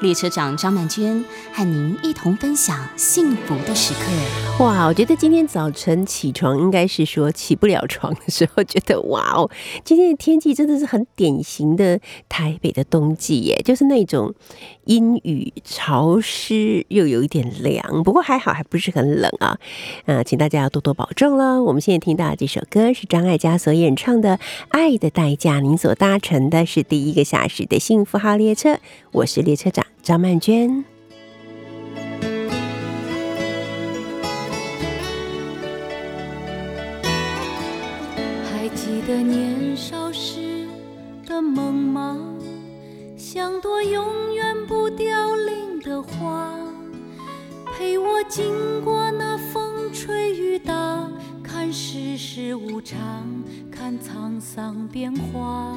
列车长张曼娟和您一同分享幸福的时刻。哇，我觉得今天早晨起床应该是说起不了床的时候，觉得哇哦，今天的天气真的是很典型的台北的冬季耶，就是那种阴雨潮湿又有一点凉，不过还好还不是很冷啊。啊，请大家要多多保重了。我们现在听到的这首歌是张艾嘉所演唱的《爱的代价》，您所搭乘的是第一个小时的幸福号列车，我是列车长。张曼娟，还记得年少时的梦吗？像朵永远不凋零的花，陪我经过那风吹雨打，看世事无常，看沧桑变化。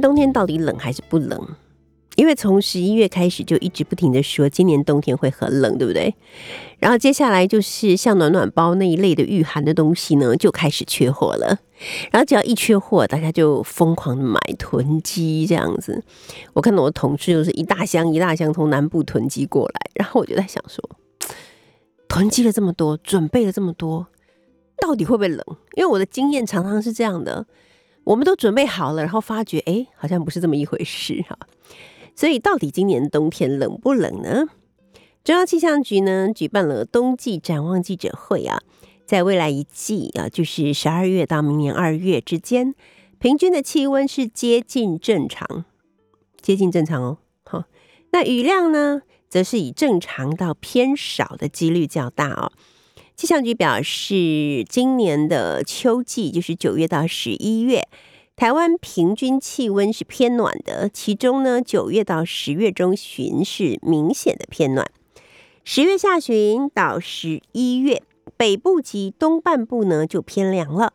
冬天到底冷还是不冷？因为从十一月开始就一直不停的说今年冬天会很冷，对不对？然后接下来就是像暖暖包那一类的御寒的东西呢，就开始缺货了。然后只要一缺货，大家就疯狂的买囤积这样子。我看到我的同事就是一大箱一大箱从南部囤积过来，然后我就在想说，囤积了这么多，准备了这么多，到底会不会冷？因为我的经验常常是这样的。我们都准备好了，然后发觉，哎，好像不是这么一回事 哈。所以，到底今年冬天冷不冷呢？中央气象局呢举办了冬季展望记者会啊，在未来一季啊，就是十二月到明年二月之间，平均的气温是接近正常，接近正常哦。好，那雨量呢，则是以正常到偏少的几率较大哦。气象局表示，今年的秋季就是九月到十一月，台湾平均气温是偏暖的。其中呢，九月到十月中旬是明显的偏暖，十月下旬到十一月，北部及东半部呢就偏凉了。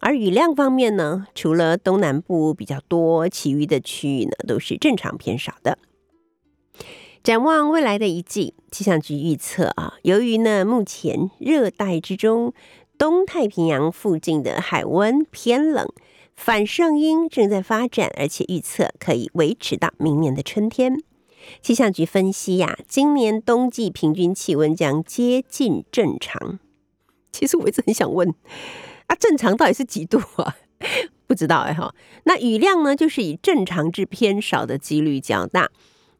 而雨量方面呢，除了东南部比较多，其余的区域呢都是正常偏少的。展望未来的一季，气象局预测啊，由于呢目前热带之中东太平洋附近的海温偏冷，反圣音正在发展，而且预测可以维持到明年的春天。气象局分析呀，今年冬季平均气温将接近正常。其实我一直很想问，啊，正常到底是几度啊？不知道哎哈。那雨量呢，就是以正常至偏少的几率较大。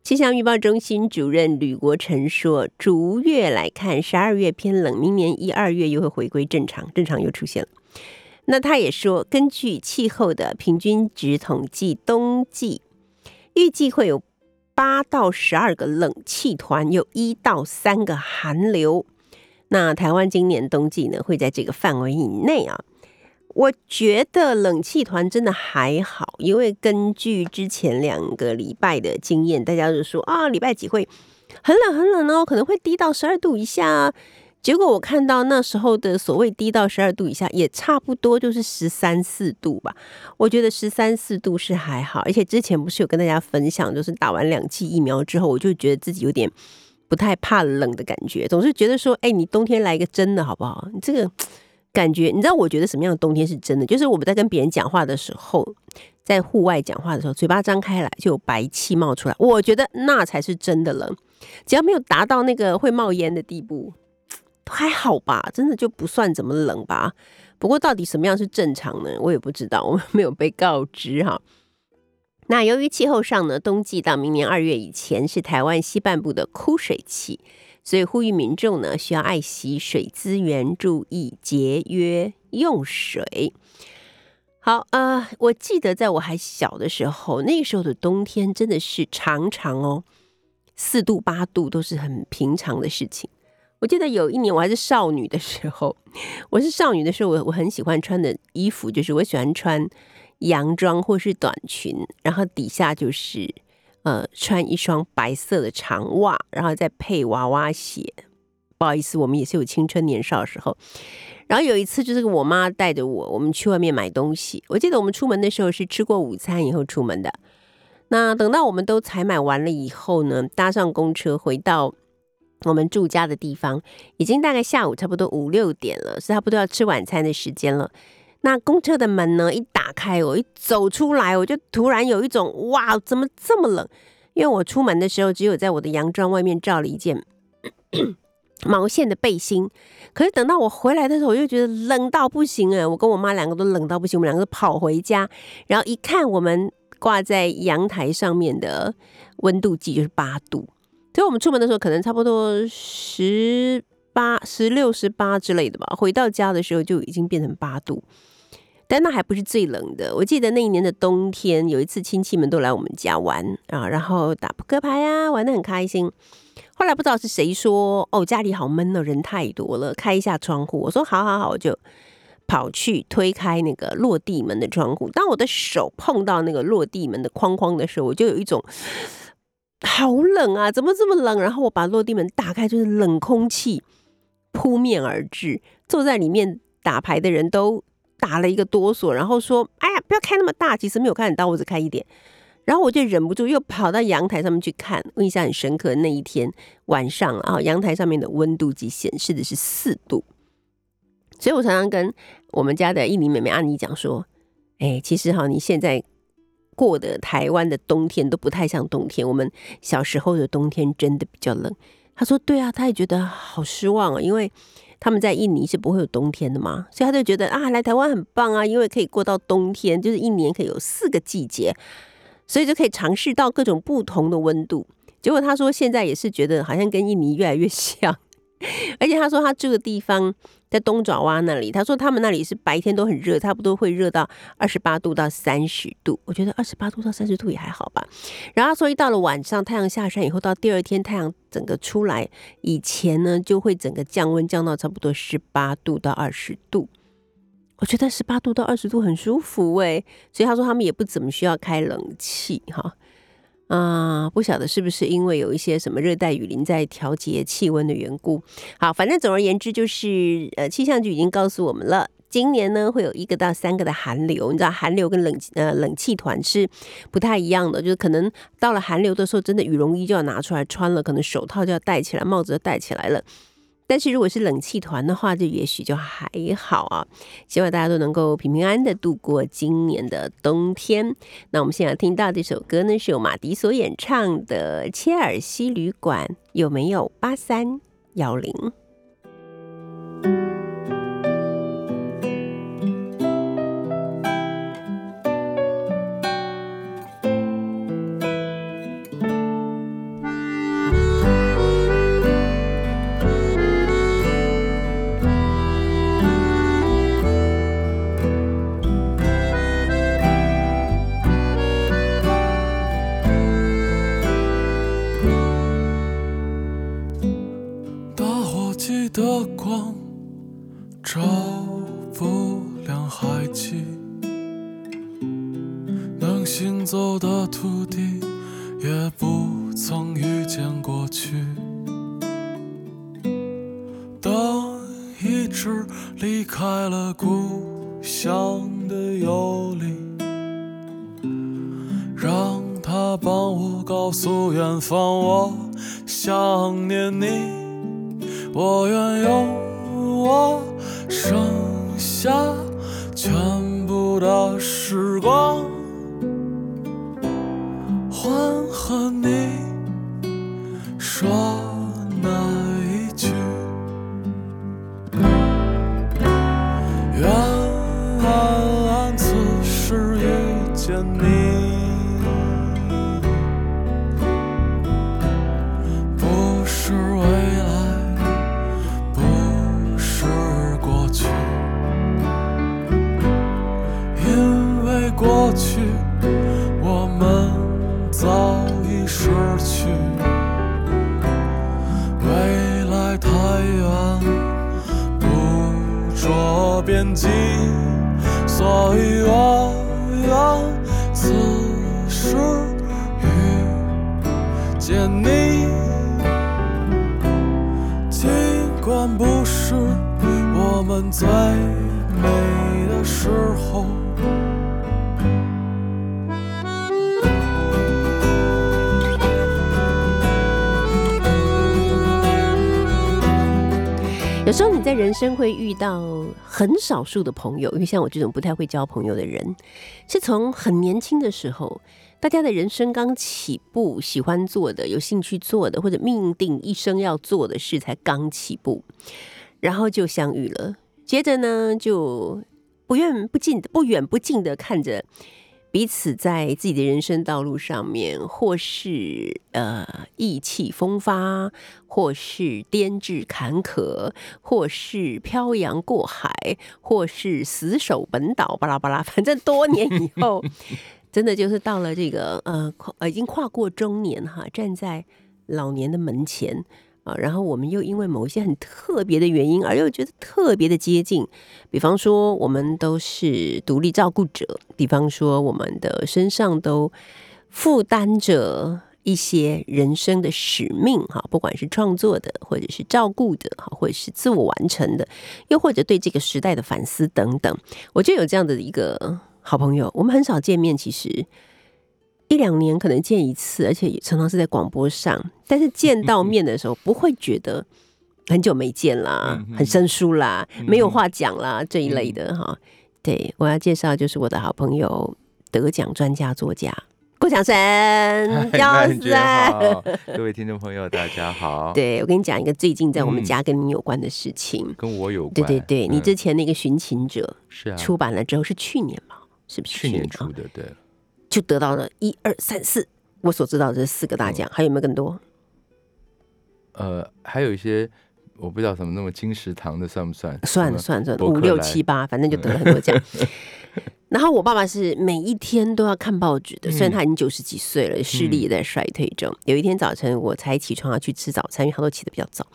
气象预报中心主任吕国成说：“逐月来看，十二月偏冷，明年一二月又会回归正常，正常又出现了。”那他也说，根据气候的平均值统计，冬季预计会有八到十二个冷气团，有一到三个寒流。那台湾今年冬季呢，会在这个范围以内啊。我觉得冷气团真的还好，因为根据之前两个礼拜的经验，大家就说啊，礼拜几会很冷很冷哦，可能会低到十二度以下。结果我看到那时候的所谓低到十二度以下，也差不多就是十三四度吧。我觉得十三四度是还好，而且之前不是有跟大家分享，就是打完两剂疫苗之后，我就觉得自己有点不太怕冷的感觉，总是觉得说，哎，你冬天来一个真的好不好？你这个感觉，你知道我觉得什么样的冬天是真的？就是我们在跟别人讲话的时候，在户外讲话的时候，嘴巴张开来就有白气冒出来，我觉得那才是真的冷。只要没有达到那个会冒烟的地步。还好吧，真的就不算怎么冷吧。不过到底什么样是正常呢？我也不知道，我们 没有被告知哈。那由于气候上呢，冬季到明年二月以前是台湾西半部的枯水期，所以呼吁民众呢需要爱惜水资源，注意节约用水。好呃，我记得在我还小的时候，那时候的冬天真的是常常哦，四度八度都是很平常的事情。我记得有一年我还是少女的时候，我是少女的时候，我我很喜欢穿的衣服就是我喜欢穿洋装或是短裙，然后底下就是呃穿一双白色的长袜，然后再配娃娃鞋。不好意思，我们也是有青春年少的时候。然后有一次就是我妈带着我，我们去外面买东西。我记得我们出门的时候是吃过午餐以后出门的。那等到我们都采买完了以后呢，搭上公车回到。我们住家的地方已经大概下午差不多五六点了，是差不多要吃晚餐的时间了。那公车的门呢一打开，我一走出来，我就突然有一种哇，怎么这么冷？因为我出门的时候只有在我的洋装外面罩了一件 毛线的背心，可是等到我回来的时候，我就觉得冷到不行哎！我跟我妈两个都冷到不行，我们两个都跑回家，然后一看我们挂在阳台上面的温度计就是八度。所以我们出门的时候可能差不多十八、十六、十八之类的吧。回到家的时候就已经变成八度，但那还不是最冷的。我记得那一年的冬天，有一次亲戚们都来我们家玩啊，然后打扑克牌啊，玩的很开心。后来不知道是谁说：“哦，家里好闷哦，人太多了，开一下窗户。”我说：“好好好。”我就跑去推开那个落地门的窗户。当我的手碰到那个落地门的框框的时候，我就有一种。好冷啊！怎么这么冷？然后我把落地门打开，就是冷空气扑面而至。坐在里面打牌的人都打了一个哆嗦，然后说：“哎呀，不要开那么大。”其实没有看到，我只开一点。然后我就忍不住又跑到阳台上面去看。印象很深刻，那一天晚上啊，阳台上面的温度计显示的是四度。所以我常常跟我们家的印尼妹妹阿妮讲说：“哎，其实哈，你现在。”过的台湾的冬天都不太像冬天，我们小时候的冬天真的比较冷。他说：“对啊，他也觉得好失望啊，因为他们在印尼是不会有冬天的嘛，所以他就觉得啊，来台湾很棒啊，因为可以过到冬天，就是一年可以有四个季节，所以就可以尝试到各种不同的温度。结果他说现在也是觉得好像跟印尼越来越像。” 而且他说他住的地方在东爪哇那里，他说他们那里是白天都很热，差不多会热到二十八度到三十度。我觉得二十八度到三十度也还好吧。然后他说一到了晚上，太阳下山以后，到第二天太阳整个出来以前呢，就会整个降温降到差不多十八度到二十度。我觉得十八度到二十度很舒服哎，所以他说他们也不怎么需要开冷气哈。啊，不晓得是不是因为有一些什么热带雨林在调节气温的缘故。好，反正总而言之，就是呃，气象局已经告诉我们了，今年呢会有一个到三个的寒流。你知道寒流跟冷呃冷气团是不太一样的，就是可能到了寒流的时候，真的羽绒衣就要拿出来穿了，可能手套就要戴起来，帽子要戴起来了。但是如果是冷气团的话，就也许就还好啊。希望大家都能够平平安安的度过今年的冬天。那我们现在听到这首歌呢，是由马迪所演唱的《切尔西旅馆》，有没有八三幺零？时人生会遇到很少数的朋友，因为像我这种不太会交朋友的人，是从很年轻的时候，大家的人生刚起步，喜欢做的、有兴趣做的，或者命定一生要做的事才刚起步，然后就相遇了。接着呢，就不远不近、不远不近的看着彼此在自己的人生道路上面，或是呃意气风发，或是颠至坎坷，或是漂洋过海，或是死守本岛，巴拉巴拉，反正多年以 后，真的就是到了这个呃跨呃已经跨过中年哈，站在老年的门前。啊，然后我们又因为某一些很特别的原因，而又觉得特别的接近。比方说，我们都是独立照顾者；比方说，我们的身上都负担着一些人生的使命，哈，不管是创作的，或者是照顾的，哈，或者是自我完成的，又或者对这个时代的反思等等。我就有这样的一个好朋友，我们很少见面，其实。一两年可能见一次，而且也常常是在广播上。但是见到面的时候，不会觉得很久没见啦，很生疏啦，没有话讲啦这一类的哈。对我要介绍就是我的好朋友，得奖专家作家郭强生，教师好，各位听众朋友大家好。对我跟你讲一个最近在我们家跟你有关的事情，跟我有关。对对对，你之前那个《寻情者》是啊，出版了之后是去年嘛？是不是去年出的？对。就得到了一二三四，我所知道的这四个大奖，还有没有更多？呃，还有一些我不知道什么那么金石堂的算不算？算算算，五六七八，反正就得了很多奖。然后我爸爸是每一天都要看报纸的，虽然他已经九十几岁了，视力也在衰退中。有一天早晨我才起床要去吃早餐，因为他都起得比较早，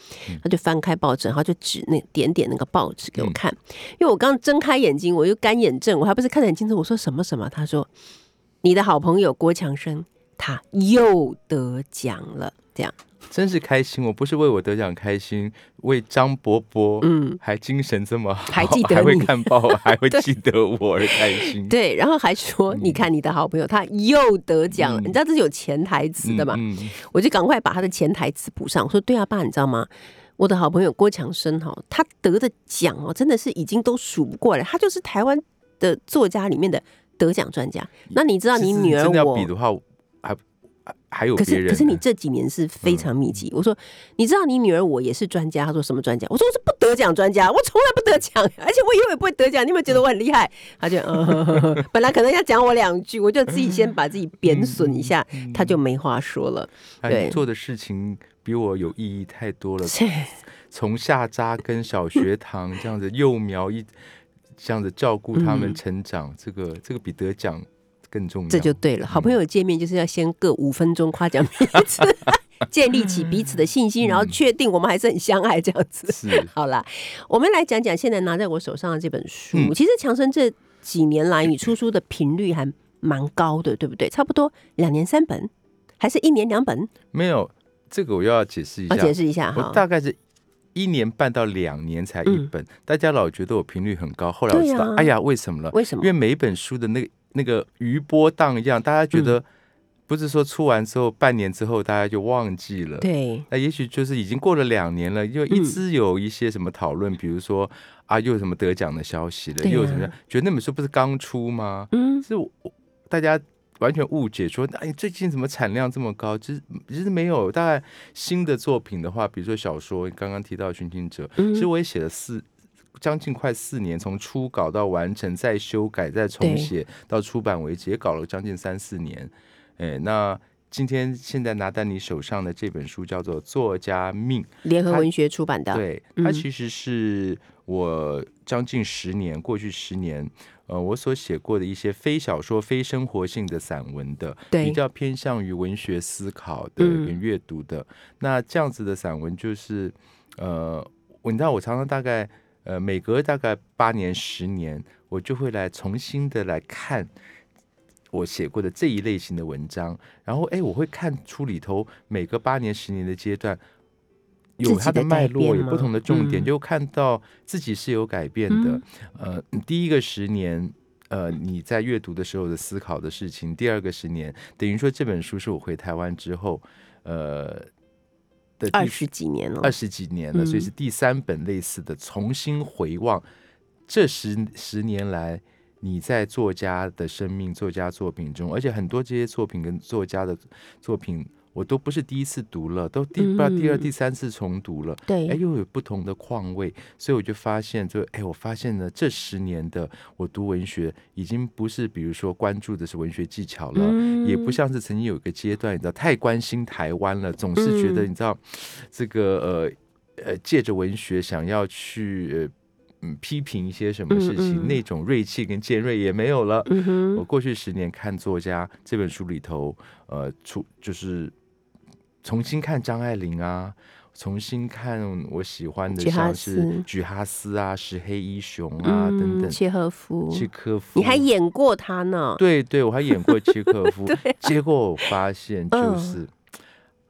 他就翻开报纸，然后就指那点点那个报纸给我看。因为我刚睁开眼睛，我又干眼症，我还不是看得很清楚。我说什么什么？他说。你的好朋友郭强生，他又得奖了，这样真是开心。我不是为我得奖开心，为张伯伯，嗯，还精神这么好，还记得还会看报，还会记得我而开心。对，然后还说，你看你的好朋友他又得奖了，你知道这是有潜台词的嘛？我就赶快把他的潜台词补上。我说，对啊，爸，你知道吗？我的好朋友郭强生哈，他得的奖哦，真的是已经都数不过来，他就是台湾的作家里面的。得奖专家，那你知道你女儿我比的话，还还有可是可是你这几年是非常密集。我说，你知道你女儿我也是专家，她说什么专家？我说我是不得奖专家，我从来不得奖，而且我以后也不会得奖。你有没有觉得我很厉害？她就嗯，本来可能要讲我两句，我就自己先把自己贬损一下，他就没话说了。对，做的事情比我有意义太多了。从下扎根小学堂这样子幼苗一。这样子照顾他们成长，这个这个比得奖更重要。这就对了，好朋友见面就是要先各五分钟夸奖彼此，建立起彼此的信心，然后确定我们还是很相爱这样子。是，好了，我们来讲讲现在拿在我手上的这本书。其实强生这几年来，你出书的频率还蛮高的，对不对？差不多两年三本，还是一年两本？没有，这个我要解释一下，解释一下哈，大概是。一年半到两年才一本，大家老觉得我频率很高。后来我知道，啊哎呀，为什么了？为什么因为每一本书的那个那个余波荡漾，大家觉嗯得不是说出完之后半年之后大家就忘记了。对，那也许就是已经过了两年了，又一直有一些什么讨论，比如说啊，又有什么得奖的消息了，啊又有什么，觉得那本书不是刚出吗？嗯，是我大家完全误解说，哎，最近怎么产量这么高？其实其实没有。大概新的作品的话，比如说小说，刚刚提到《寻情者》，嗯其实我也写了四。将近快四年，从初稿到完成，再修改，再重对写，到出版为止，也搞了将近三四年。哎，那今天现在拿在你手上的这本书叫做《作家命》，它联合文学出版的，对，嗯它其实是我将近十年，过去十年，呃，我所写过的一些非小说、非生活性的散文的，对比较偏向于文学思考的嗯跟阅读的。那这样子的散文，就是呃，我你知道，我常常大概呃，每隔大概八年、十年，我就会来重新的来看。我写过的这一类型的文章，然后哎，我会看出里头每个八年、十年的阶段，有它的脉络，有不同的重点，嗯。就看到自己是有改变的。嗯。呃，第一个十年，呃，你在阅读的时候的思考的事情；第二个十年，等于说这本书是我回台湾之后，呃的二十几年了，二十几年了，嗯所以是第三本类似的重新回望。这十十年来你在作家的生命、作家作品中，而且很多这些作品跟作家的作品，我都不是第一次读了，都第不知道第二、嗯第三次重读了。对。哎，又有不同的况味，所以我就发现，就哎，我发现呢，这十年的我读文学，已经不是比如说关注的是文学技巧了，嗯也不像是曾经有一个阶段，你知道太关心台湾了，总是觉得嗯。你知道这个呃呃，借着文学想要去呃嗯批评一些什么事情，嗯嗯。那种锐气跟尖锐也没有了。嗯，我过去十年看作家这本书里头，呃，出就是重新看张爱玲啊，重新看我喜欢的像是斯。菊哈斯啊、石黑一雄啊、等等，契诃夫，契诃夫，你还演过他呢，对对，我还演过契诃夫，结果我发现就嗯。是。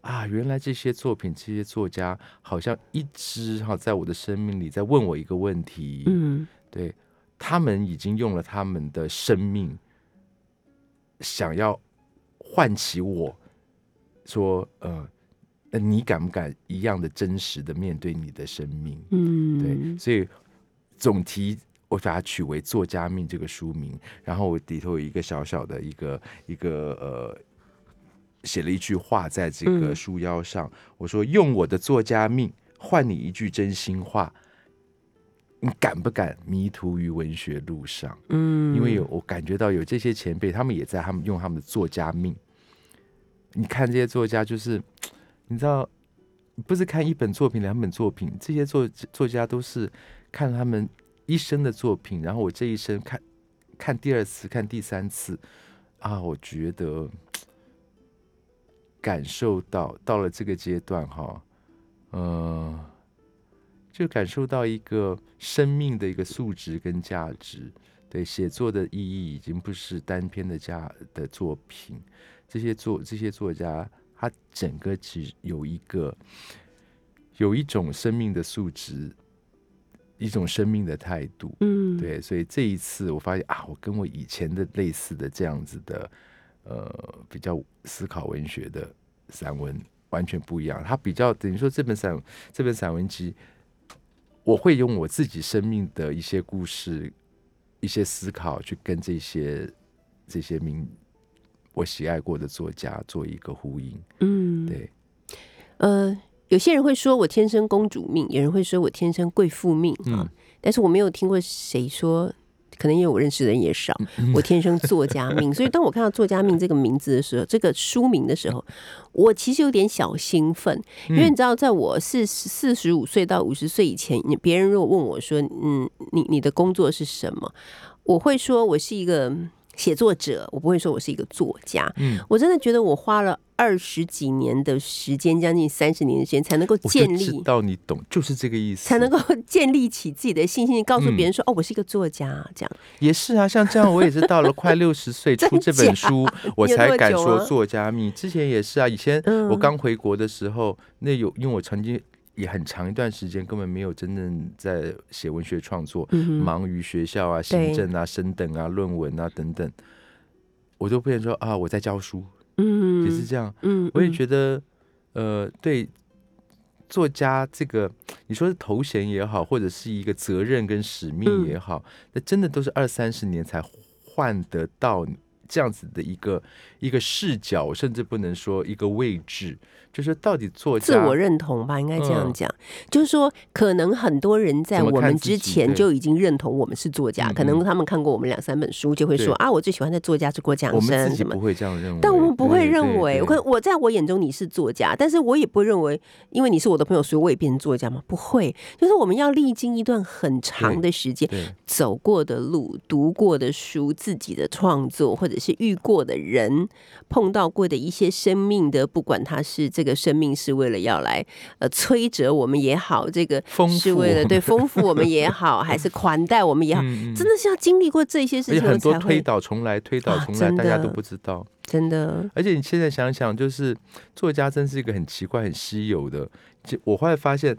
啊，原来这些作品、这些作家好像一直哈在我的生命里在问我一个问题，嗯。对他们已经用了他们的生命，想要唤起我说，呃，那你敢不敢一样的真实的面对你的生命？嗯，对，所以总题我把它取为《作家命》这个书名，然后我里头有一个小小的一个一个呃，写了一句话在这个嗯书腰上，我说用我的作家命换你一句真心话。你敢不敢迷途于文学路上？嗯，因为有我感觉到有这些前辈，他们也在他们用他们的作家命。你看这些作家，就是你知道，不是看一本作品、两本作品，这些作作家都是看他们一生的作品，然后我这一生看看第二次、看第三次啊，我觉得感受到到了这个阶段哈，呃，就感受到一个生命的一个素质跟价值。对写作的意义，已经不是单篇的价的作品，这些作这些作家，他整个其实有一个有一种生命的素质，一种生命的态度。嗯，对，所以这一次我发现啊，我跟我以前的类似的这样子的，呃，比较思考文学的散文完全不一样。他比较等于说这本散这本散文集，我会用我自己生命的一些故事、一些思考去跟这些这些名我喜爱过的作家做一个呼应。嗯，对，呃，有些人会说我天生公主命，有人会说我天生贵妇命啊，嗯但是我没有听过谁说。可能因为我认识的人也少，嗯我天生作家命，所以当我看到“作家命”这个名字的时候，这个书名的时候，我其实有点小兴奋，因为你知道，在我四十四十五岁到五十岁以前，你别人如果问我说：“嗯，你你的工作是什么？”我会说我是一个写作者，我不会说我是一个作家。嗯，我真的觉得我花了二十几年的时间，将近三十年的时间，才能够建立，道你懂，就是这个意思，才能够建立起自己的信心，告诉别人嗯说：“哦，我是一个作家。”这样，也是啊，像这样我也是到了快六十岁 出这本书，我才敢说作家命。之前也是啊，以前嗯我刚回国的时候，那有因为我曾经也很长一段时间根本没有真正在写文学创作，嗯忙于学校啊、行政啊、升等啊、论文啊等等，我都变成说啊，我在教书，嗯，也是这样。嗯，我也嗯。觉得，呃，对作家这个，你说是头衔也好，或者是一个责任跟使命嗯。也好，那真的都是二三十年才换得到这样子的一个一个视角，甚至不能说一个位置，就是到底作家自我认同吧，应该这样嗯。讲，就是说，可能很多人在我们之前就已经认同我们是作家，嗯可能嗯。他们看过我们两三本书，就会说啊，我最喜欢的作家是郭强我们自生什么不。会这样认。为，但我们不会认为，我可我在我眼中你是作家，但是我也不会认为，因为你是我的朋友，所以我也变成作家吗？不会，就是我们要历经一段很长的时间，走过的路、读过的书、自己的创作，或者是遇过的人、碰到过的一些生命的，不管他是这个生命是为了要来呃摧折我们也好，这个是为了对 丰富我们也好，还是款待我们也好，真的是要经历过这些事情，很多推倒重来，推倒啊重来，大家都不知道。真的而且你现在想想，就是作家真是一个很奇怪、很稀有的。就我后来发现，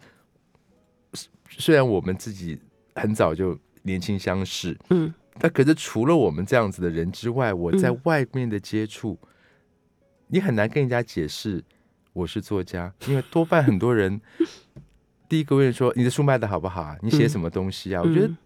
虽虽然我们自己很早就年轻相识，嗯，但可是除了我们这样子的人之外，我在嗯外面的接触，你很难跟人家解释我是作家，因为多半很多人 第一个问说你的书卖的好不好啊？你写嗯什么东西啊？我觉得嗯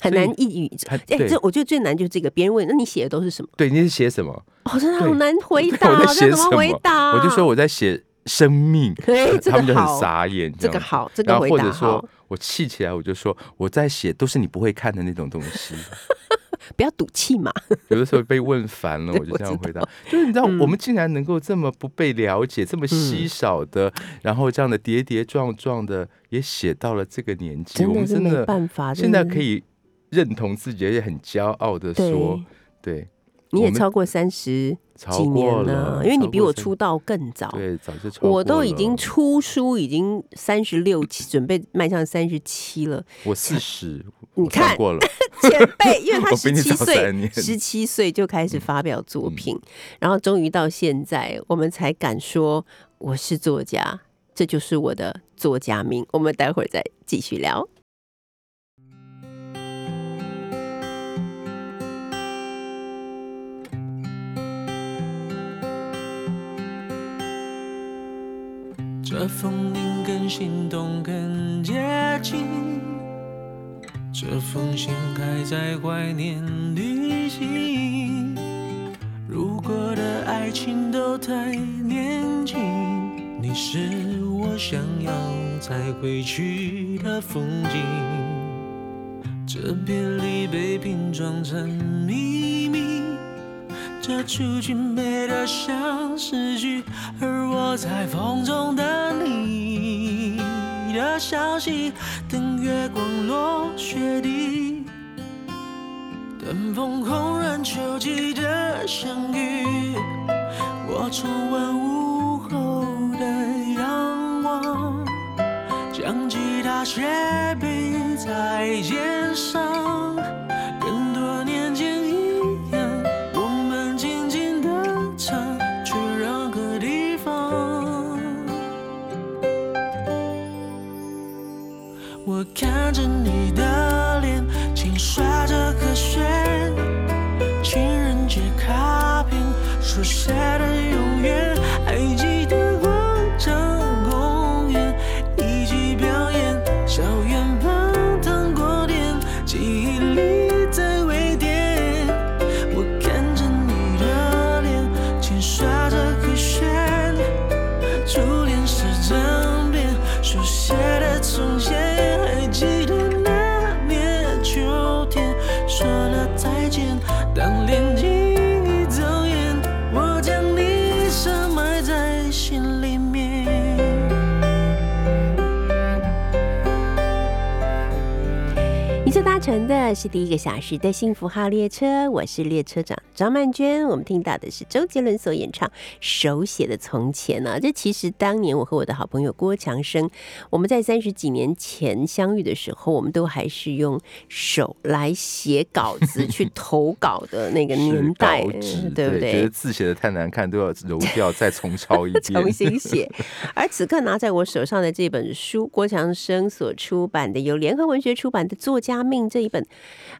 很难一语。哎，对这我觉得最难就是这个，别人问，那你写的都是什么？对，你是写什么？哦，真的好难回答哦，我在写这怎么回答？我就说我在写生命，他们就很，傻眼。样子这个好，这个然后回答或者说，我气起来，我就说我在写都是你不会看的那种东西。不要赌气嘛。有的时候被问烦了，我就这样回答。就是你知道，嗯我们竟然能够这么不被了解，这么稀少的，然后这样的跌跌撞撞的，也写到了这个年纪，我真的没们真的办法。现在可以认同自己，而且很骄傲的说，对，你也超过三十超几年过了，因为你比我出道更早。对，早就超过我都已经出书，已经三十六期，准备迈向三十七了。我四十，你看过了，前辈，因为 他十七岁十七岁就开始发表作嗯品，然后终于到现在，我们才敢说我是作家，这就是我的作家名。我们待会儿再继续聊。这风铃更心动，更接近。这封信还在怀念旅行。如果的爱情都太年轻，你是我想要再回去的风景。这别离被拼装成秘密，这出去美得像诗句，而我在风中等你的消息，等月光落雪地，等风空人秋季的相遇。我重温午后的阳光，将吉他斜背在肩上，的是第一个小时的幸福号列车，我是列车长张曼娟。我们听到的是周杰伦所演唱《手写的从前》呢。这其实当年我和我的好朋友郭强生，我们在三十几年前相遇的时候，我们都还是用手来写稿子去投稿的那个年代，对不对？觉得字写的太难看，都要揉掉再重 抄一遍，重新写。而此刻拿在我手上的这本书，郭强生所出版的，由联合文学出版的《作家命》这一本，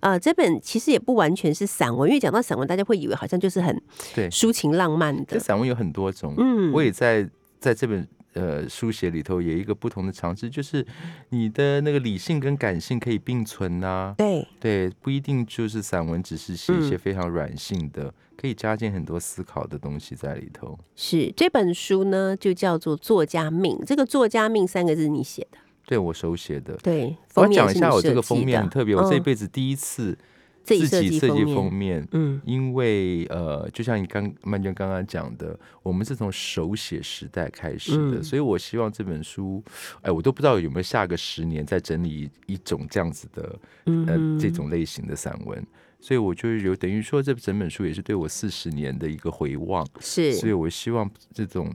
呃，这本其实也不完全是散文，因为讲到散文，大家会以为好像就是很对抒情浪漫的。这散文有很多种，嗯我也在在这本呃书写里头有一个不同的尝试，就是你的那个理性跟感性可以并存呐、对，对，不一定就是散文，只是写一些嗯非常软性的，可以加进很多思考的东西在里头。是这本书呢，就叫做《作家命》。这个“作家命”三个字你写的，对我手写的，对。我要讲一下我这个封面很特别，我这辈子第一次自己设计计封面。嗯因为呃，就像你刚曼娟刚刚讲的，我们是从手写时代开始的，嗯所以我希望这本书，哎，我都不知道有没有下个十年再整理一一种这样子的呃嗯这种类型的散文，所以我就有等于说这整本书也是对我四十年的一个回望，是所以我希望这种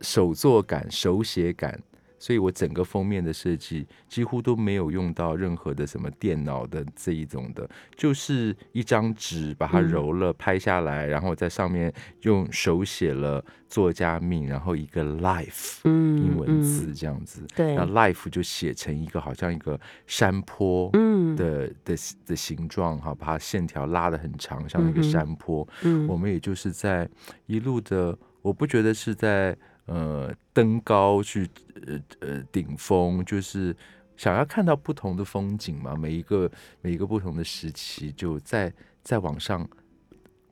手作感、手写感。所以我整个封面的设计几乎都没有用到任何的什么电脑的这一种的，就是一张纸把它嗯。揉了、拍下来，然后在上面用手写了作家名，然后一个 life 嗯英文字嗯这样子，对。那 life 就写成一个好像一个山坡嗯。的的的形状哈，把它线条拉的很长，像一个山坡。嗯。我们也就是在一路的，我不觉得是在呃登高去呃呃顶峰，就是想要看到不同的风景嘛。每一个每一个不同的时期，就再再往上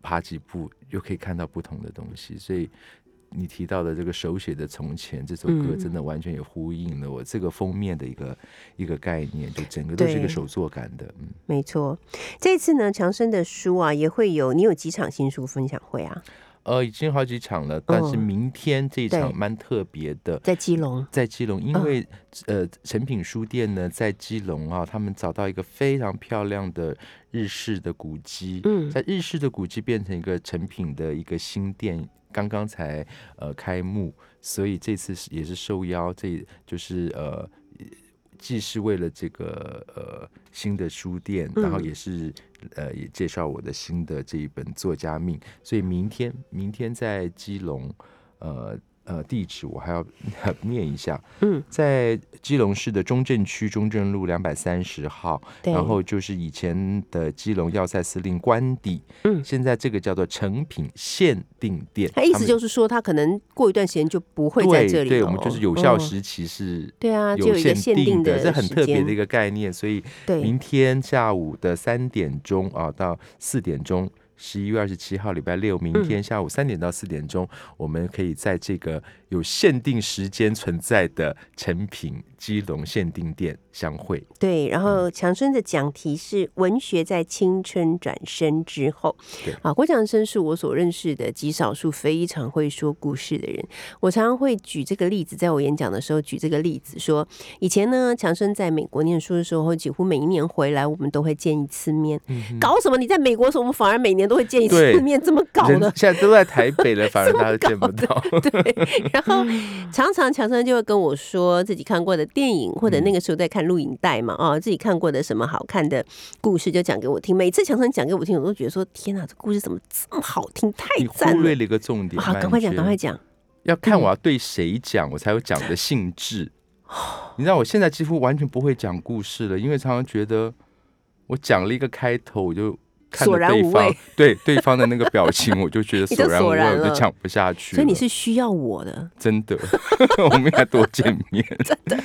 爬几步，又可以看到不同的东西。所以你提到的这个手写的从前这首歌，嗯真的完全也呼应了我这个封面的一个一个概念，就整个都是一个手作感的，嗯。没错。这次呢，强生的书啊，也会有你有几场新书分享会啊，呃，已经好几场了，但是嗯明天这一场蛮特别的，在基隆。在基隆，因嗯为、呃，诚品书店呢在基隆啊，他们找到一个非常漂亮的日式的古迹，嗯在日式的古迹变成一个成品的一个新店，刚刚才呃开幕，所以这次也是受邀，这就是呃。既是为了这个呃新的书店，然后嗯也是呃也介绍我的新的这一本作家命，所以明天明天在基隆，呃呃地址我还要念一下，嗯，在基隆市的中正区中正路两百三十号，然后就是以前的基隆要塞司令官邸，嗯。现在这个叫做成品限定店，他意思就是说，他可能过一段时间就不会在这里对，了我们就是有效嗯。时期是。对啊，就有一个限定的，这很特别的一个概念，所以明天下午的三点钟啊到四点钟，十一月二十七号礼拜六，明天下午三点到四点钟，我们可以在这个有限定时间存在的成品基隆限定店相会。对，然嗯后强生的讲题是文学在青春转身之后对。啊，郭强生是我所认识的极少数非常会说故事的人。我常常会举这个例子，在我演讲的时候举这个例子，说以前呢，强生在美国念书的时候，几乎每一年回来，我们都会见一次面。搞什么？你在美国的时候，我们反而每年都会见一次面，这么搞人的？现在都在台北了，反而大家见不到。对，然后常常强生就会跟我说自己看过的电影，或者嗯那个时候在看录影带嘛，啊，自己看过的什么好看的故事就讲给我听。每次强生讲给我听，我都觉得说天哪，这故事怎么这么好听，太赞了！忽略了一个重点，好，赶快讲，赶快讲。要看我要对谁讲，我才有讲的兴致。你知道，我现在几乎完全不会讲故事了，因为常常觉得我讲了一个开头，我就看索着对方然对对方的那个表情，我就觉得 索然无味，我就讲不下去。所以你是需要我的，真的，我们应该多见面。真的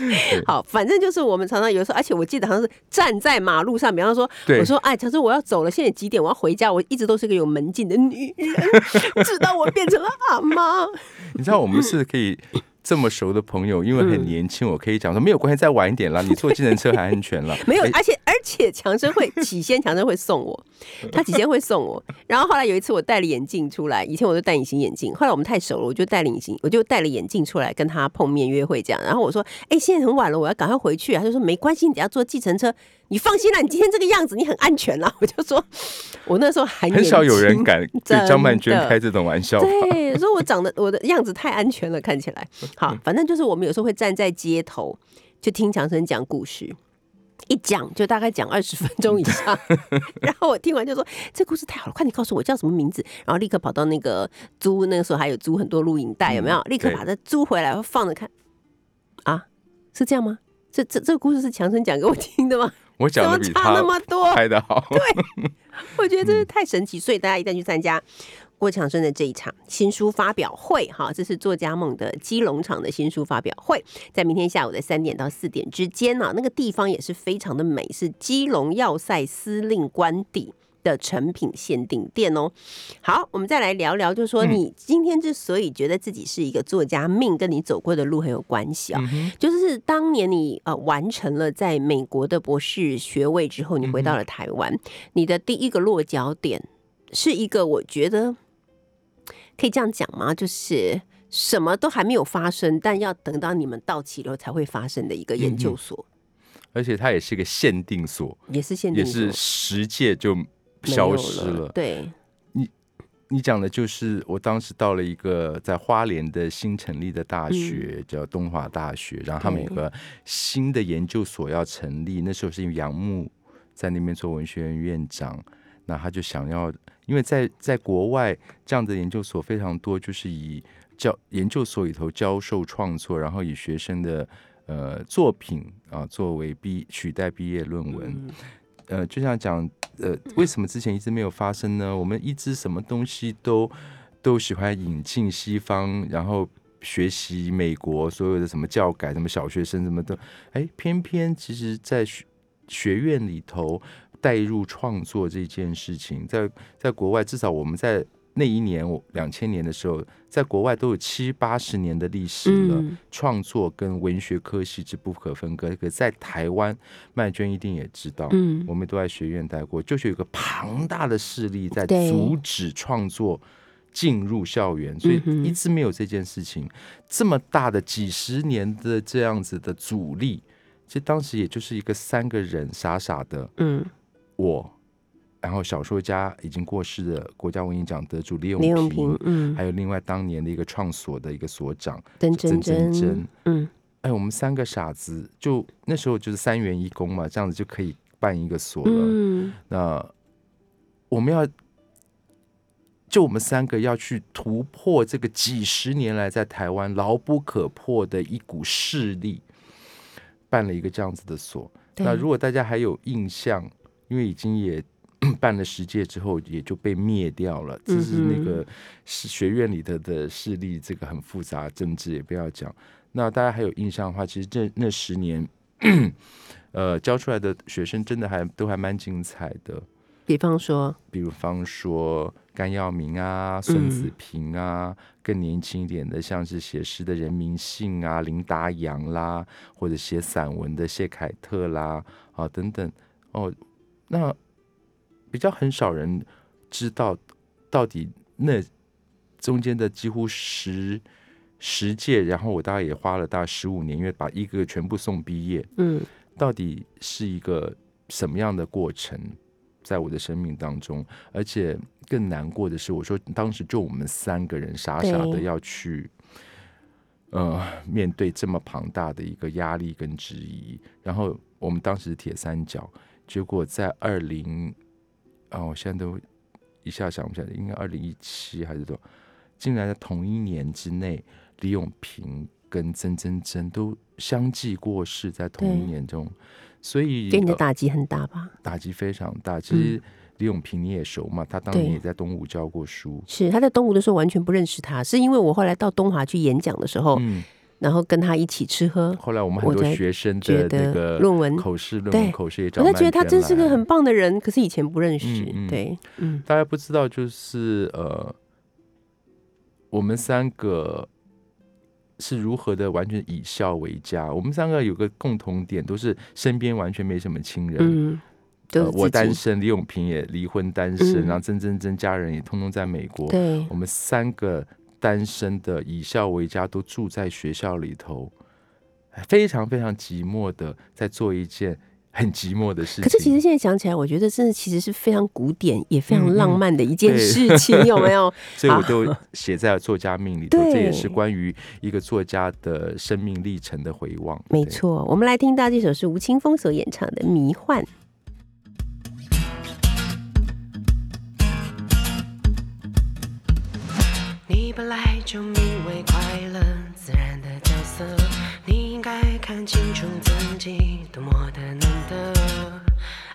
好，反正就是我们常常有时候，而且我记得好像是站在马路上，比方说，我说，哎，强生我要走了，现在几点？我要回家。我一直都是个有门禁的女人，直到我变成了阿妈。你知道我们是可以这么熟的朋友，因为很年轻，我可以讲说没有关系，再晚一点啦，你坐 计程车还安全了。没有，哎。而且而且强生会起先强生会送我，他起先会送我，然后后来有一次我戴了眼镜出来，以前我都戴隐形眼镜，后来我们太熟了，我就戴了隐形，我就戴了眼镜出来跟他碰面约会这样，然后我说，哎、现在很晚了，我要赶快回去啊，他就说没关系，你等下坐计程车，你放心啦，你今天这个样子你很安全啦，我就说，我那时候还很少有人敢对张曼娟开这种玩笑吧？对，说我长得我的样子太安全了，看起来 好，反正就是我们有时候会站在街头，就听强生讲故事。一讲就大概讲二十分钟以上，然后我听完就说这故事太好了，快点告诉我叫什么名字，然后立刻跑到那个租那个时候还有租很多录影带，有没有？立刻把它租回来放着看。啊，是这样吗？这这这个故事是强生讲给我听的吗？我怎么讲的比差那他么多？拍的好。我觉得真是太神奇，所以大家一定要去参加郭强生的这一场新书发表会。哈，这是作家梦的基隆场的新书发表会，在明天下午的三点到四点之间呢、那个地方也是非常的美，是基隆要塞司令官邸。的成品限定店哦，好，我们再来聊聊，就是说你今天之所以觉得自己是一个作家，命跟你走过的路很有关系啊、就是当年你呃完成了在美国的博士学位之后，你回到了台湾，你的第一个落脚点是一个我觉得可以这样讲吗？就是什么都还没有发生，但要等到你们到齐了才会发生的一个研究所，而且它也是一个限定所，也是限定也是十届就消失了。了。对，你你讲的就是我当时到了一个在花莲的新成立的大学，叫东华大学，然后他们有个新的研究所要成立。那时候是因为杨牧在那边做文学院院长，那他就想要，因为在在国外这样的研究所非常多，就是以教研究所里头教授创作，然后以学生的呃作品啊作为毕取代毕业论文。呃，就像讲，呃，为什么之前一直没有发生呢？我们一直什么东西都都喜欢引进西方，然后学习美国所有的什么教改，什么小学生什么的，哎，偏偏其实在学学院里头带入创作这件事情，在在国外，至少我们在那一年，我两千年的时候，在国外都有七八十年的历史了。嗯创作跟文学科系是不可分割。可在台湾，麦娟一定也知道，嗯我们都在学院待过，就是有一个庞大的势力在阻止创作进入校园，所以一直没有这件事情。这么大的几十年的这样子的阻力，其实当时也就是一个三个人傻傻的嗯，我。然后小说家已经过世的国家文艺奖得主李永平平，，嗯，还有另外当年的一个创所的一个所长邓曾真真真，嗯。哎，我们三个傻子，就那时候就是三元一公嘛，这样子就可以办一个所了。嗯。那我们要，就我们三个要去突破这个几十年来在台湾牢不可破的一股势力，办了一个这样子的所。那如果大家还有印象，因为已经也 办了十届之后，也就被灭掉了。这是那个是学院里头的势力，这个很复杂，政治也不要讲。那大家还有印象的话，其实这那十年，呃，教出来的学生真的还都还蛮精彩的。比方说，比如方说甘耀明啊、孙子平啊，更年轻一点的，像是写诗的人民信啊、林达阳啦，或者写散文的谢凯特啦，啊等等哦，那比较很少人知道到底那中间的几乎十十届，然后我大概也花了大概十五年，因为把一个全部送毕业，嗯。到底是一个什么样的过程，在我的生命当中，而且更难过的是，我说当时就我们三个人傻傻的要去，呃，面对这么庞大的一个压力跟质疑，然后我们当时是铁三角，结果在二零啊，我现在都一下想不起来，应该二零一七还是多少，竟然在同一年之内，李永平跟曾真真都相继过世，在同一年中，所以给你的呃打击很大吧？打击非常大。其实李永平你也熟嘛，他当年也在东吴教过书。是他在东吴的时候完全不认识他，是因为我后来到东华去演讲的时候，嗯，然后跟他一起吃喝，后来我们很多学生觉的那个论文口试论文口试也找我才觉得他真是个很棒的人，可是以前不认识。嗯嗯。对，嗯。大家不知道，就是呃，我们三个是如何的完全以孝为家。我们三个有个共同点，都是身边完全没什么亲人，嗯我单身，李永平也离婚单身，嗯。然后曾曾曾家人也通通在美国，对。我们三个单身的以校为家，都住在学校里头，非常非常寂寞的在做一件很寂寞的事情。可是其实现在想起来，我觉得真的其实是非常古典也非常浪漫的一件事情，有没有？所以我都写在了作家命里头，对这也是关于一个作家的生命历程的回望。没错，我们来听到这首是吴青峰所演唱的《迷幻》。本来就名为快乐，自然的角色，你应该看清楚自己多么的难得。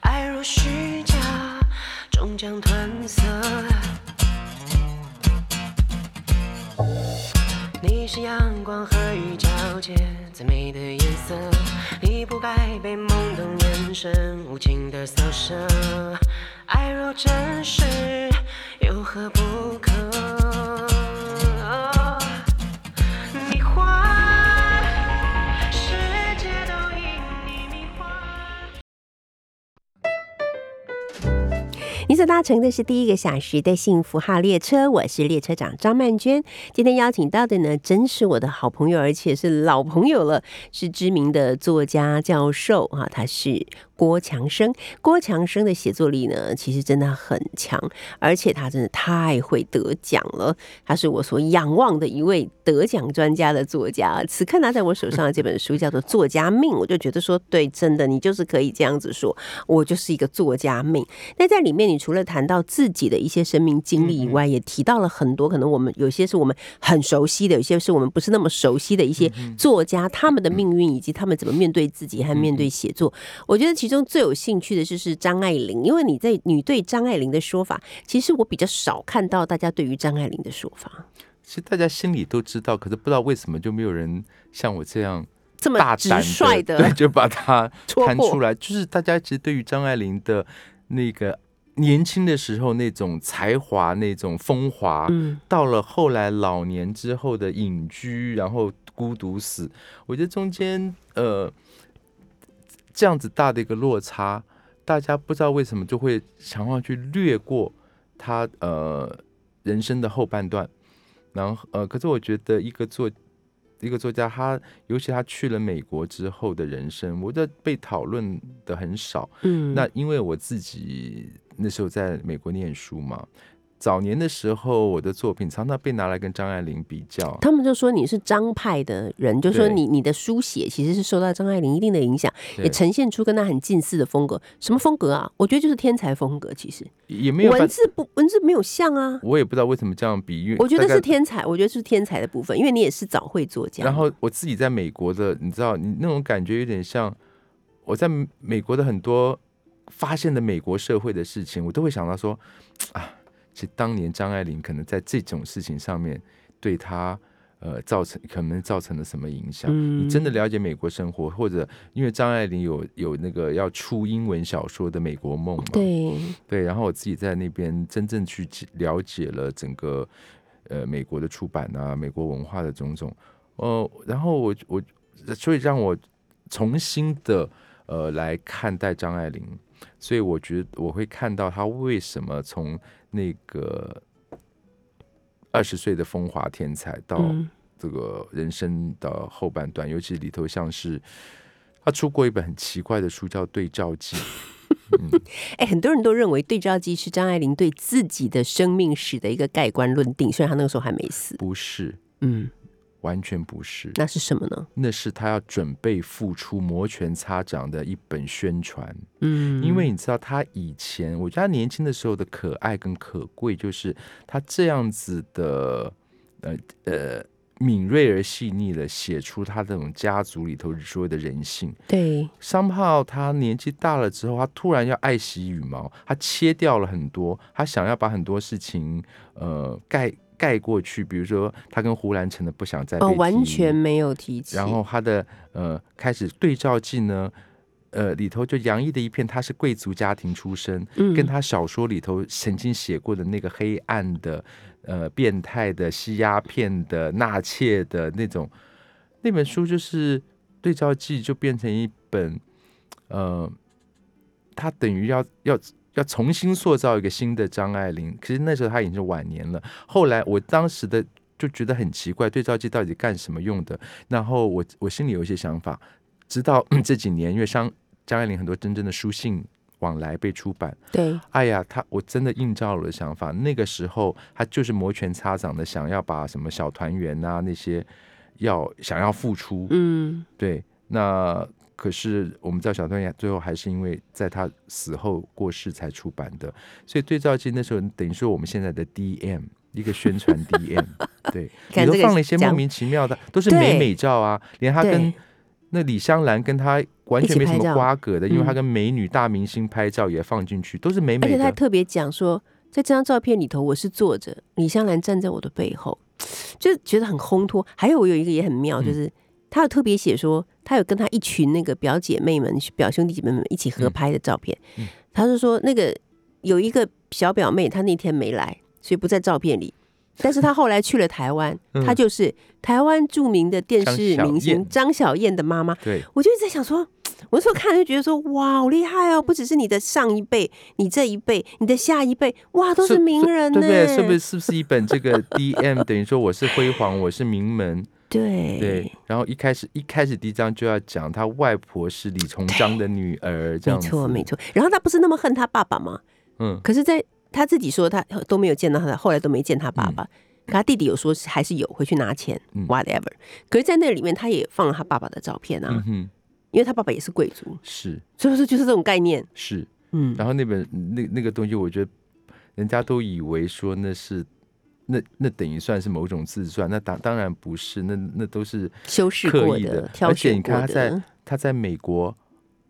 爱若虚假，终将褪色。你是阳光和雨交接最美的颜色，你不该被懵懂眼神无情的扫射。爱若真实，有何不可？搭乘的是第一个小时的幸福号列车，我是列车长张曼娟。今天邀请到的呢，真是我的好朋友，而且是老朋友了，是知名的作家教授啊，他是郭强生。郭强生的写作力呢，其实真的很强，而且他真的太会得奖了。他是我所仰望的一位得奖专家的作家。此刻拿在我手上的这本书叫做《作家命》，我就觉得说，对，真的，你就是可以这样子说，我就是一个作家命。那在里面，你除了谈到自己的一些生命经历以外，也提到了很多可能我们有些是我们很熟悉的，有些是我们不是那么熟悉的一些作家他们的命运，以及他们怎么面对自己和面对写作。我觉得其中最有兴趣的就是张爱玲，因为你在你对张爱玲的说法，其实我比较少看到大家对于张爱玲的说法其实大家心里都知道，可是不知道为什么就没有人像我这样这么大胆率的，对，就把它 戳破谈出来。就是大家其实对于张爱玲的那个年轻的时候那种才华、那种风华，嗯到了后来老年之后的隐居，然后孤独死，我觉得中间呃这样子大的一个落差，大家不知道为什么就会想要去略过他呃人生的后半段，然后呃，可是我觉得一个作一个作家，他尤其他去了美国之后的人生，我觉得被讨论的很少。嗯，那因为我自己那时候在美国念书嘛，早年的时候，我的作品常常被拿来跟张爱玲比较。他们就说你是张派的人，就说你你的书写其实是受到张爱玲一定的影响，也呈现出跟她很近似的风格。什么风格啊？我觉得就是天才风格。其实也没有文字不文字没有像啊，我也不知道为什么这样比，喻我觉得是天才，我觉得是天才的部分，因为你也是早会作家。然后我自己在美国的，你知道，你那种感觉有点像我在美国的很多发现的美国社会的事情，我都会想到说啊，其实当年张爱玲可能在这种事情上面对她呃造成可能造成了什么影响。嗯你真的了解美国生活，或者因为张爱玲有有那个要出英文小说的美国梦嘛，对，对，然后我自己在那边真正去解了解了整个呃美国的出版啊，美国文化的种种，呃、然后我我所以让我重新的呃来看待张爱玲，所以我觉得我会看到她为什么从那个二十岁的风华天才到嗯这个人生的后半段，尤其里头像是他出过一本很奇怪的书叫《对照记》。哎，很多人都认为《对照记》是张爱玲对自己的生命史的一个盖棺论定，虽然她那个时候还没死。不是，嗯，完全不是，那是什么呢？那是他要准备付出摩拳擦掌的一本宣传。嗯，因为你知道，他以前，我觉得他年轻的时候的可爱跟可贵，就是他这样子的，呃呃，敏锐而细腻的写出他这种家族里头所有的人性。对，商炮他年纪大了之后，他突然要爱惜羽毛，他切掉了很多，他想要把很多事情呃盖盖过去，比如说他跟胡兰成的不想再被哦，提完全没有提起。然后他的呃开始对照记呢，呃里头就洋溢的一片，他是贵族家庭出身，嗯跟他小说里头曾经写过的那个黑暗的、呃变态的、吸鸦片的、纳妾的那种那本书，就是对照记，就变成一本呃他等于要要要重新塑造一个新的张爱玲。可是那时候她已经是晚年了。后来我当时的就觉得很奇怪，对照机到底干什么用的？然后我我心里有一些想法，直到这几年，因为张张爱玲很多真正的书信往来被出版，对，哎呀，他我真的映照了我的想法。那个时候他就是摩拳擦掌的想要把什么小团圆啊那些要想要付出，嗯，对，那可是我们知道小团圆最后还是因为在他死后过世才出版的，所以对照机那时候等于说我们现在的 DM 一个宣传 DM，对，看这个里头放了一些莫名其妙的，都是美美照啊，连他跟那李香兰跟他完全没什么瓜葛的，因为他嗯跟美女大明星拍照也放进去，都是美而美的。且他特别讲说，在这张照片里头，我是坐着，李香兰站在我的背后，就觉得很烘托。还有我有一个也很妙，嗯就是他有特别写说，他有跟他一群那个表姐妹们、表兄弟姐妹们一起合拍的照片。嗯他是说那个有一个小表妹，她那天没来，所以不在照片里。但是她后来去了台湾，嗯她就是台湾著名的电视明星燕张小燕的妈妈。对，我就一直在想说，我那时候看就觉得说，哇，好厉害哦！不只是你的上一辈，你这一辈，你的下一辈，哇，都是名人呢，对不对？是不是？是不是一本这个 DM 等于说我是辉煌，我是名门？对对。然后一开始一开始第一章就要讲他外婆是李从章的女儿，这样没错，没。错。然后他不是那么恨他爸爸吗？嗯，可是，在他自己说他都没有见到他的，后来都没见他爸爸。可他弟弟有说是还是有回去拿钱、嗯 w h a t e v e r 可是，在那里面他也放了他爸爸的照片啊，嗯，因为他爸爸也是贵族，是 所以说就是这种概念。是。嗯，然后那本那那个东西，我觉得人家都以为说那是那那等于算是某种自传，那当当然不是，那那都是修饰刻过的，而且你看他在，他在美国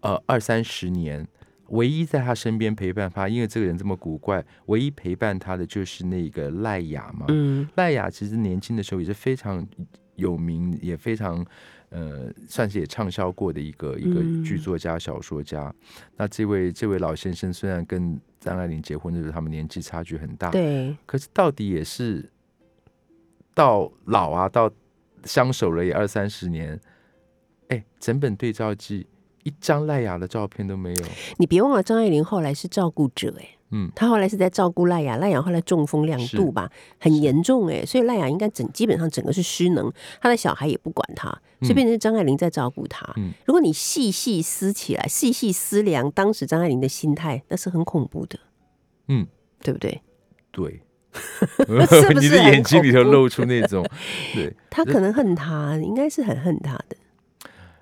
呃二三十年，唯一在他身边陪伴他，因为这个人这么古怪，唯一陪伴他的就是那个赖雅嘛。嗯，赖雅其实年轻的时候也是非常有名，也非常呃，算是也畅销过的一个一个嗯剧作家、小说家。那这位这位老先生虽然跟张爱玲结婚的时候，他们年纪差距很大，对，可是到底也是到老啊，到相守了也二三十年，哎，整本对照记一张赖雅的照片都没有。你别忘了张爱玲后来是照顾者哎、嗯，他后来是在照顾赖雅，赖雅后来中风两度吧，很严重哎、所以赖雅应该整基本上整个是失能，他的小孩也不管他，所以变成是张爱玲在照顾他。嗯。如果你细细思起来，细细思量当时张爱玲的心态，那是很恐怖的，嗯，对不对？对，是不你的是眼睛里头露出那种，对，他可能恨他，应该是很恨他的，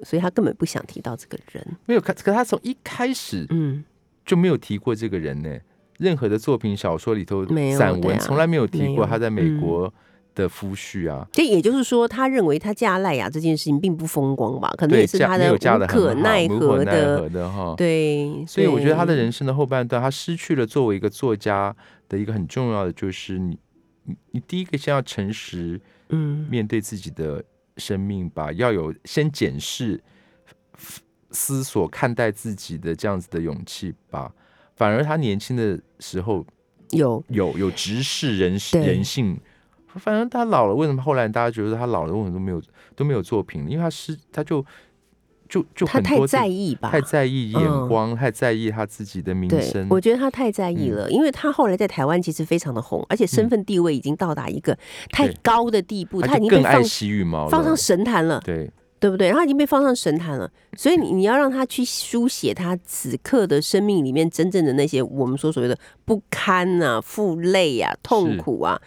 所以他根本不想提到这个人。没有看，可他从一开始嗯，就没有提过这个人呢。任何的作品、小说里头散文从来没有提过他在美嗯国的夫婿啊。这也就是说，他认为他嫁赖雅这件事情并不风光吧？可能，也是他的无的，可奈何的。对，所以我觉得他的人生的后半段，他失去了作为一个作家的一个很重要的，就是你，你，你第一个先要诚实嗯面对自己的生命吧，要有先检视、思索、看待自己的这样子的勇气吧。反而他年轻的时候有。有有直视人对。人性，反正他老了，为什么后来大家觉得他老了，为什么都没有都没有作品？因为他是他就就就他太很多这在意吧？太在意眼嗯。光，太在意他自己的名声，。我觉得他太在意嗯。了，因为他后来在台湾其实非常的红，而且身份地位已经到达一个太高的地步，他已经被放惜羽毛了，放上神坛了，对，对不对？然后他已经被放上神坛了，所以你你要让他去书写他此刻的生命里面真正的那些我们说所谓的不堪啊、负累啊、痛苦啊，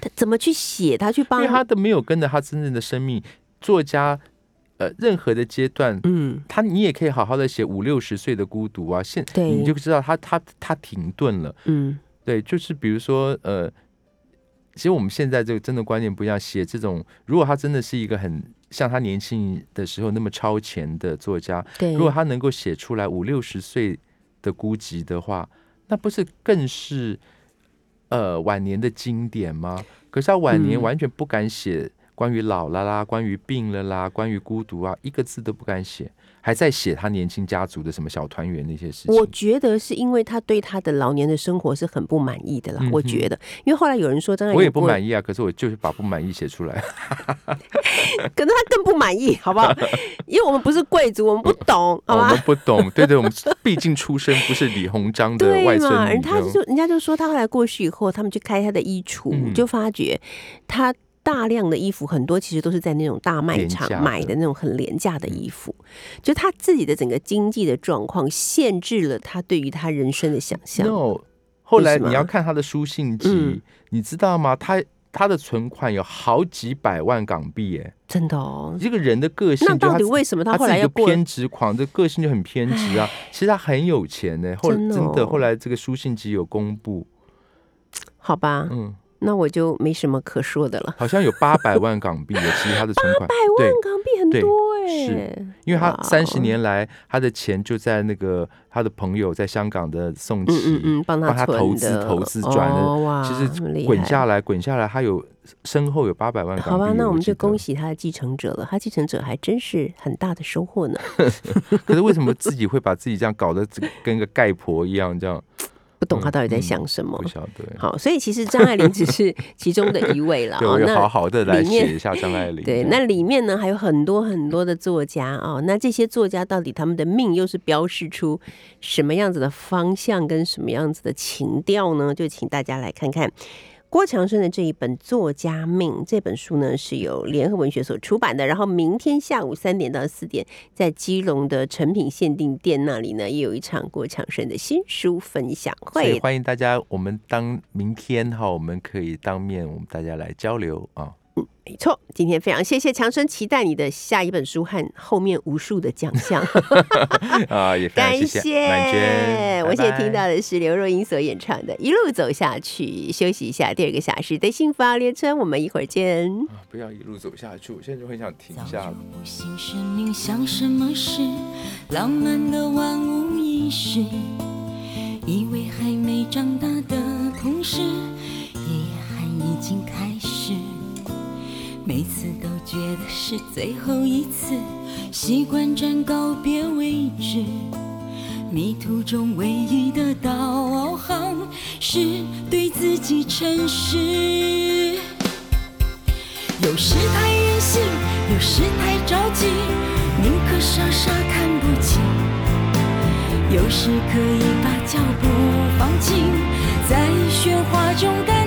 他怎么去写？他去因帮为他都没有跟着他真正的生命，作家呃任何的阶段。嗯，他你也可以好好的写五六十岁的孤独啊，现对你就知道他他他停顿了，嗯对，就是比如说呃，其实我们现在这个真的观念不一样，写这种如果他真的是一个很像他年轻的时候那么超前的作家，对，如果他能够写出来五六十岁的孤寂的话，那不是更是呃晚年的经典吗？可是他晚年嗯完全不敢写关于老了啦，关于病了啦，关于孤独啊，一个字都不敢写，还在写他年轻家族的什么小团圆那些事情。我觉得是因为他对他的老年的生活是很不满意的啦。嗯我觉得，因为后来有人说张爱玲我也不满意啊，可是我就是把不满意写出来。可能他更不满意，好不好？因为我们不是贵族，我们不懂，好吧我们？不 懂，对对，我们毕竟出身不是李鸿章的外？孙女人他。就人家就说他后来过世以后，他们去开他的衣橱，嗯就发觉他大量的衣服很多其实都是在那种大卖场买的那种很廉价的衣服，就他自己的整个经济的状况限制了他对于他人生的想象。no，后来你要看他的书信集，嗯你知道吗？他他的存款有好几百万港币耶。真的哦，这个人的个性，那到底为什么他后来要？偏执狂？这个性就很偏执啊。其实他很有钱呢。后真的哦的后来这个书信集有公布，好吧，嗯，那我就没什么可说的了。好像有八百万港币耶，其实他的存款八百万。港币很多哎、是因为他三十年来，他的钱就在那个他的朋友在香港的宋嗯嗯琦，嗯，帮他投资投资转的其实滚下来滚下来，他有身后有八百万港币。好吧，那我们就恭喜。喜他的继承者了。他继承者还真是很大的收获呢。可是为什么自己会把自己这样搞得跟个盖婆一样？这样不懂他到底在嗯想什么不。晓得。好，所以其实张爱玲只是 其中的一位了对，哦。我好那好的来写一下张爱玲。对，那里面呢还有很多很多的作家哦。那这些作家到底他们的命又是标示出什么样子的方向跟什么样子的情调呢？就请大家来看看。郭强生的这一本《作家命》这本书呢，是由联合文学所出版的。然后明天下午三点到四点，在基隆的成品限定店那里呢，也有一场郭强生的新书分享所以会。欢迎大家，我们当明天哈，我们可以当面，我们大家来交流啊。没错，今天非常谢谢强生，期待你的下一本书和后面无数的奖项。啊，也非常感谢谢满娟。我现在听到的是刘若英所演唱的《一路走下去》。休息一下，第二个小时的幸福号列车，我们一会儿见。啊不要一路走下去，我现在就很想停下就。不信生命像什么事，浪漫的万无一失。以为还没长大的同时，遗憾已经开始。每次都觉得是最后一次，习惯站告别位置。迷途中唯一的导航是对自己诚实。有时太任性，有时太着急，宁可傻傻看不清。有时可以把脚步放轻，在喧哗中感